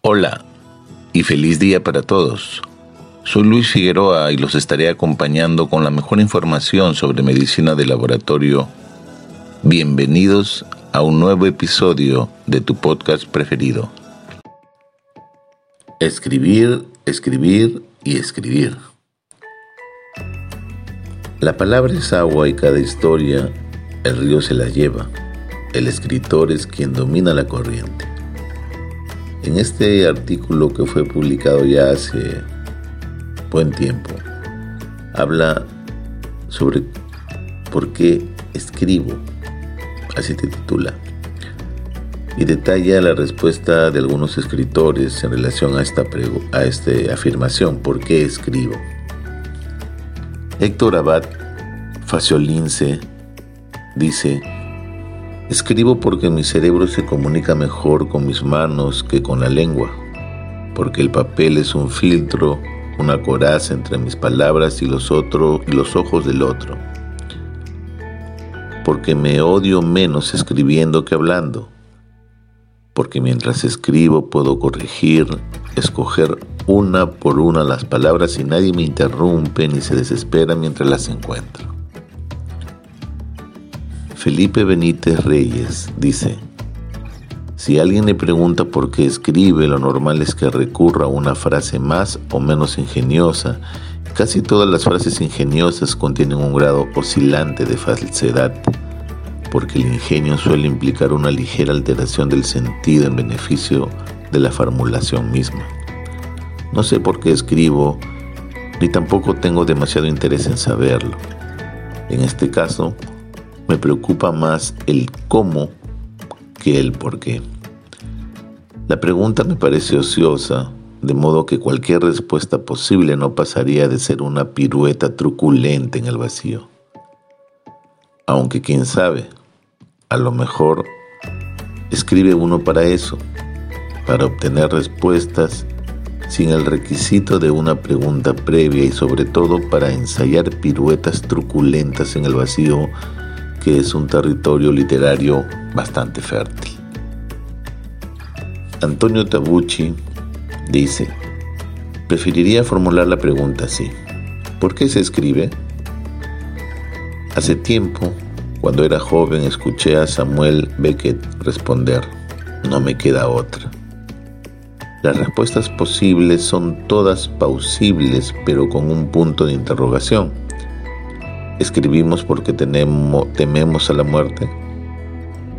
Hola y feliz día para todos. Soy Luis Figueroa y los estaré acompañando con la mejor información sobre medicina de laboratorio. Bienvenidos a un nuevo episodio de tu podcast preferido. Escribir, escribir y escribir. La palabra es agua y cada historia el río se la lleva. El escritor es quien domina la corriente. En este artículo que fue publicado ya hace buen tiempo, habla sobre por qué escribo, así te titula, y detalla la respuesta de algunos escritores en relación a esta, a esta afirmación, ¿por qué escribo? Héctor Abad Faciolince dice, escribo porque mi cerebro se comunica mejor con mis manos que con la lengua, porque el papel es un filtro, una coraza entre mis palabras y los, y los ojos del otro, porque me odio menos escribiendo que hablando, porque mientras escribo puedo corregir, escoger una por una las palabras y nadie me interrumpe ni se desespera mientras las encuentro. Felipe Benítez Reyes dice, si alguien le pregunta por qué escribe, lo normal es que recurra a una frase más o menos ingeniosa. Casi todas las frases ingeniosas contienen un grado oscilante de falsedad, porque el ingenio suele implicar una ligera alteración del sentido en beneficio de la formulación misma. No sé por qué escribo, ni tampoco tengo demasiado interés en saberlo. En este caso, me preocupa más el cómo que el por qué. La pregunta me parece ociosa, de modo que cualquier respuesta posible no pasaría de ser una pirueta truculenta en el vacío. Aunque quién sabe, a lo mejor escribe uno para eso, para obtener respuestas sin el requisito de una pregunta previa y sobre todo para ensayar piruetas truculentas en el vacío, es un territorio literario bastante fértil. Antonio Tabucci dice, preferiría formular la pregunta así, ¿por qué se escribe? Hace tiempo, cuando era joven, escuché a Samuel Beckett responder, no me queda otra. Las respuestas posibles son todas pausibles, pero con un punto de interrogación. Escribimos porque tenemos, tememos a la muerte,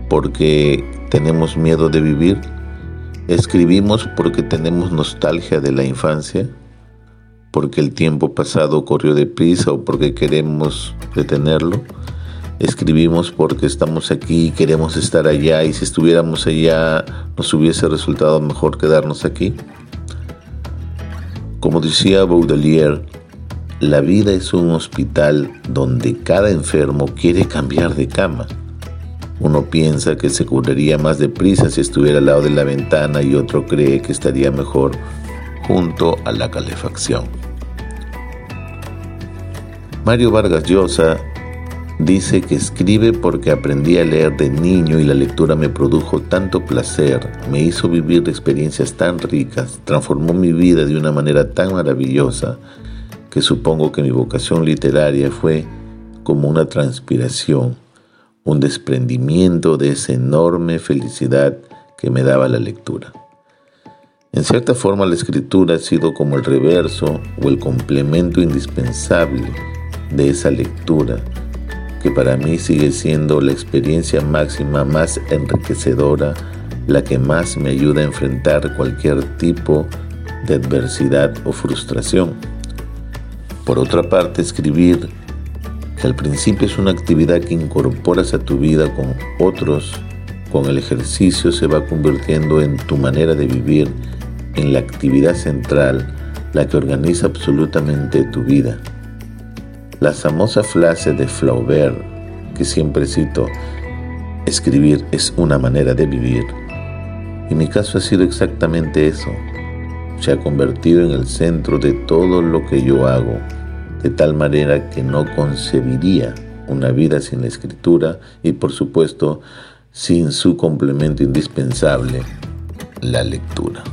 porque tenemos miedo de vivir. Escribimos porque tenemos nostalgia de la infancia, porque el tiempo pasado corrió deprisa o porque queremos detenerlo. Escribimos porque estamos aquí y queremos estar allá y si estuviéramos allá nos hubiese resultado mejor quedarnos aquí. Como decía Baudelaire, la vida es un hospital donde cada enfermo quiere cambiar de cama. Uno piensa que se curaría más deprisa si estuviera al lado de la ventana y otro cree que estaría mejor junto a la calefacción. Mario Vargas Llosa Dice que escribe porque aprendí a leer de niño y la lectura me produjo tanto placer, me hizo vivir experiencias tan ricas, transformó mi vida de una manera tan maravillosa que supongo que mi vocación literaria fue como una transpiración, un desprendimiento de esa enorme felicidad que me daba la lectura. En cierta forma la escritura ha sido como el reverso o el complemento indispensable de esa lectura que para mí sigue siendo la experiencia máxima más enriquecedora, la que más me ayuda a enfrentar cualquier tipo de adversidad o frustración. Por otra parte, escribir, que al principio es una actividad que incorporas a tu vida con otros con el ejercicio se va convirtiendo en tu manera de vivir, en la actividad central, la que organiza absolutamente tu vida. La famosa frase de Flaubert, que siempre cito, escribir es una manera de vivir. En mi caso ha sido exactamente eso. Se ha convertido en el centro de todo lo que yo hago, de tal manera que no concebiría una vida sin la escritura y por supuesto sin su complemento indispensable, la lectura.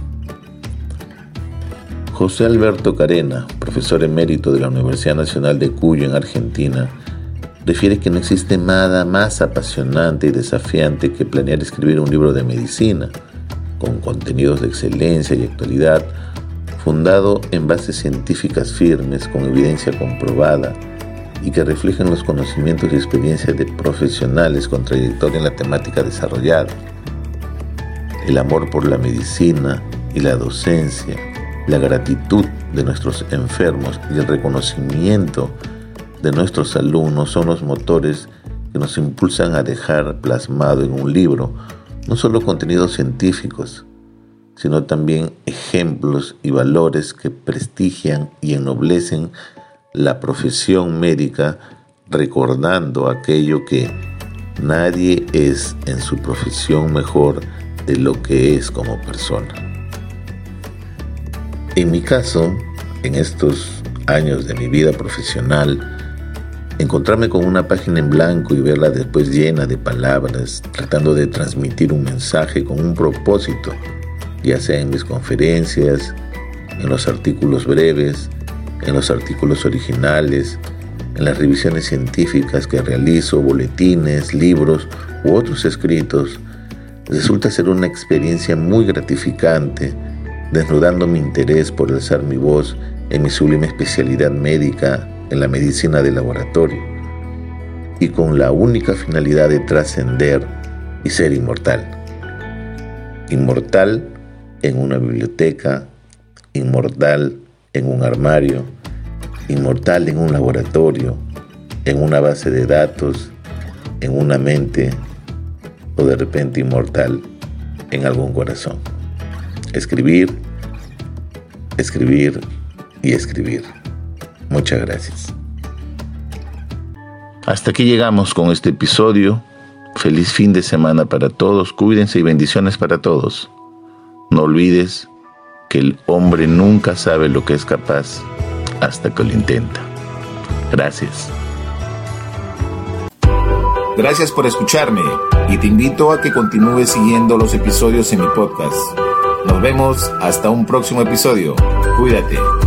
José Alberto Carena, profesor emérito de la Universidad Nacional de Cuyo en Argentina, refiere que no existe nada más apasionante y desafiante que planear escribir un libro de medicina, con contenidos de excelencia y actualidad, fundado en bases científicas firmes, con evidencia comprobada, y que reflejen los conocimientos y experiencias de profesionales con trayectoria en la temática desarrollada. El amor por la medicina y la docencia, la gratitud de nuestros enfermos y el reconocimiento de nuestros alumnos son los motores que nos impulsan a dejar plasmado en un libro no solo contenidos científicos, sino también ejemplos y valores que prestigian y ennoblecen la profesión médica, recordando aquello que nadie es en su profesión mejor de lo que es como persona. En mi caso, en estos años de mi vida profesional, encontrarme con una página en blanco y verla después llena de palabras, tratando de transmitir un mensaje con un propósito, ya sea en mis conferencias, en los artículos breves, en los artículos originales, en las revisiones científicas que realizo, boletines, libros u otros escritos, resulta ser una experiencia muy gratificante desnudando mi interés por alzar mi voz en mi sublime especialidad médica en la medicina de laboratorio, y con la única finalidad de trascender y ser inmortal. Inmortal en una biblioteca, inmortal en un armario, inmortal en un laboratorio, en una base de datos, en una mente o de repente inmortal en algún corazón escribir, escribir y escribir. Muchas gracias. Hasta aquí llegamos con este episodio. Feliz fin de semana para todos. Cuídense y bendiciones para todos. No olvides que el hombre nunca sabe lo que es capaz hasta que lo intenta. Gracias. Gracias por escucharme y te invito a que continúes siguiendo los episodios en mi podcast. Nos vemos hasta un próximo episodio. Cuídate.